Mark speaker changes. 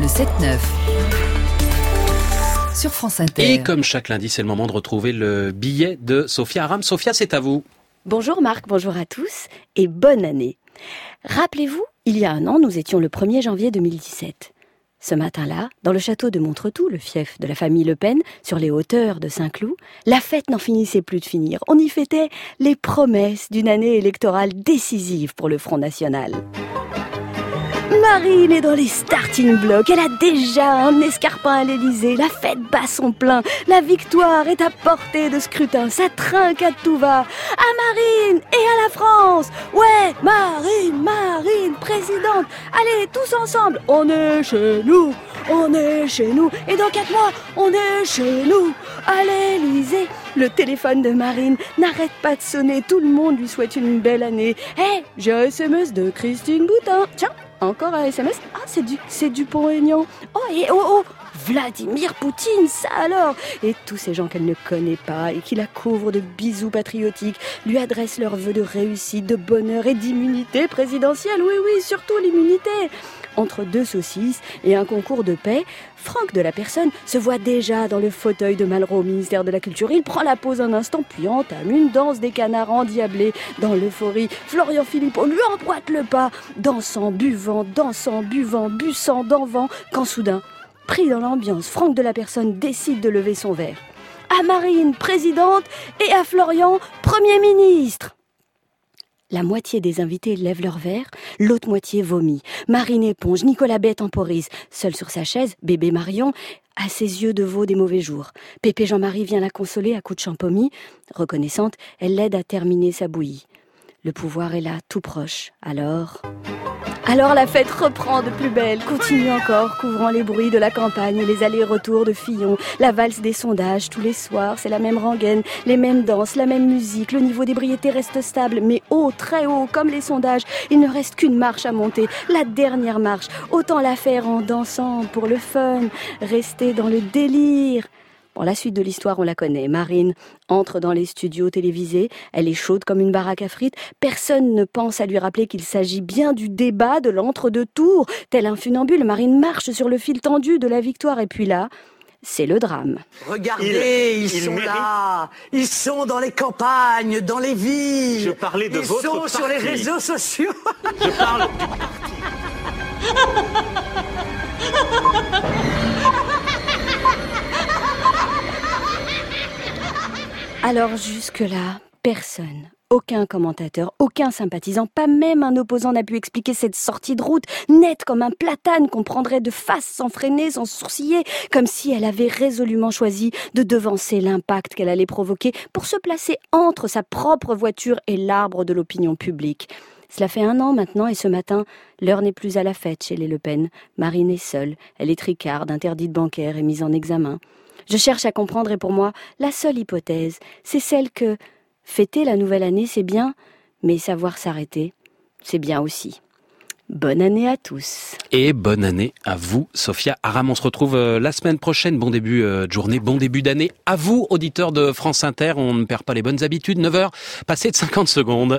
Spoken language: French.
Speaker 1: Le 7-9 sur France Inter.
Speaker 2: Et comme chaque lundi, c'est le moment de retrouver le billet de Sophia Aram. Sophia, c'est à vous.
Speaker 3: Bonjour Marc, bonjour à tous et bonne année. Rappelez-vous, il y a un an, nous étions le 1er janvier 2017. Ce matin-là, dans le château de Montretout, le fief de la famille Le Pen, sur les hauteurs de Saint-Cloud, la fête n'en finissait plus de finir. On y fêtait les promesses d'une année électorale décisive pour le Front National. Marine est dans les starting blocks. Elle a déjà un escarpin à l'Elysée. La fête bat son plein. La victoire est à portée de scrutin. Ça trinque à tout va. À Marine et à la France. Ouais, Marine, Marine, présidente. Allez, tous ensemble. On est chez nous. On est chez nous. Et dans quatre mois, on est chez nous. À l'Elysée. Le téléphone de Marine n'arrête pas de sonner. Tout le monde lui souhaite une belle année. Hé, hey, j'ai un SMS de Christine Boutin. Tiens, encore un SMS Ah, c'est du, c'est du aignan Oh, et oh, oh Vladimir Poutine, ça alors? Et tous ces gens qu'elle ne connaît pas et qui la couvrent de bisous patriotiques lui adressent leurs vœux de réussite, de bonheur et d'immunité présidentielle. Oui, oui, surtout l'immunité entre deux saucisses et un concours de paix, Franck de la personne se voit déjà dans le fauteuil de Malraux au ministère de la Culture. Il prend la pause un instant, puis entame une danse des canards endiablés dans l'euphorie. Florian Philippot lui emboîte le pas, dansant, buvant, dansant, buvant, bussant, d'envant, quand soudain, pris dans l'ambiance, Franck de la personne décide de lever son verre. À Marine, présidente, et à Florian, Premier ministre. La moitié des invités lèvent leur verre, l'autre moitié vomit. Marine éponge, Nicolas Bête temporise. Seul sur sa chaise, bébé Marion a ses yeux de veau des mauvais jours. Pépé Jean-Marie vient la consoler à coups de champomis. Reconnaissante, elle l'aide à terminer sa bouillie. Le pouvoir est là, tout proche. Alors... Alors la fête reprend de plus belle, continue encore, couvrant les bruits de la campagne et les allers-retours de Fillon, la valse des sondages tous les soirs, c'est la même rengaine, les mêmes danses, la même musique, le niveau d'ébriété reste stable, mais haut, très haut, comme les sondages. Il ne reste qu'une marche à monter, la dernière marche. Autant la faire en dansant pour le fun, rester dans le délire. Bon, la suite de l'histoire, on la connaît. Marine entre dans les studios télévisés, elle est chaude comme une baraque à frites. Personne ne pense à lui rappeler qu'il s'agit bien du débat de l'entre-deux tours. Tel un funambule, Marine marche sur le fil tendu de la victoire. Et puis là, c'est le drame.
Speaker 4: Regardez, ils, sont là. Ils sont dans les campagnes, dans les villes.
Speaker 5: Je parlais de
Speaker 4: ils
Speaker 5: votre
Speaker 4: sont sur les réseaux sociaux.
Speaker 5: Je parle du
Speaker 3: Alors jusque-là, personne, aucun commentateur, aucun sympathisant, pas même un opposant n'a pu expliquer cette sortie de route, nette comme un platane qu'on prendrait de face sans freiner, sans sourciller, comme si elle avait résolument choisi de devancer l'impact qu'elle allait provoquer pour se placer entre sa propre voiture et l'arbre de l'opinion publique. Cela fait un an maintenant et ce matin, l'heure n'est plus à la fête chez les Le Pen. Marine est seule, elle est tricarde, interdite bancaire et mise en examen. Je cherche à comprendre et pour moi, la seule hypothèse, c'est celle que fêter la nouvelle année, c'est bien, mais savoir s'arrêter, c'est bien aussi. Bonne année à tous.
Speaker 2: Et bonne année à vous, Sophia Aram. On se retrouve euh, la semaine prochaine. Bon début euh, de journée, bon début d'année. À vous, auditeurs de France Inter. On ne perd pas les bonnes habitudes. 9h, passé de 50 secondes.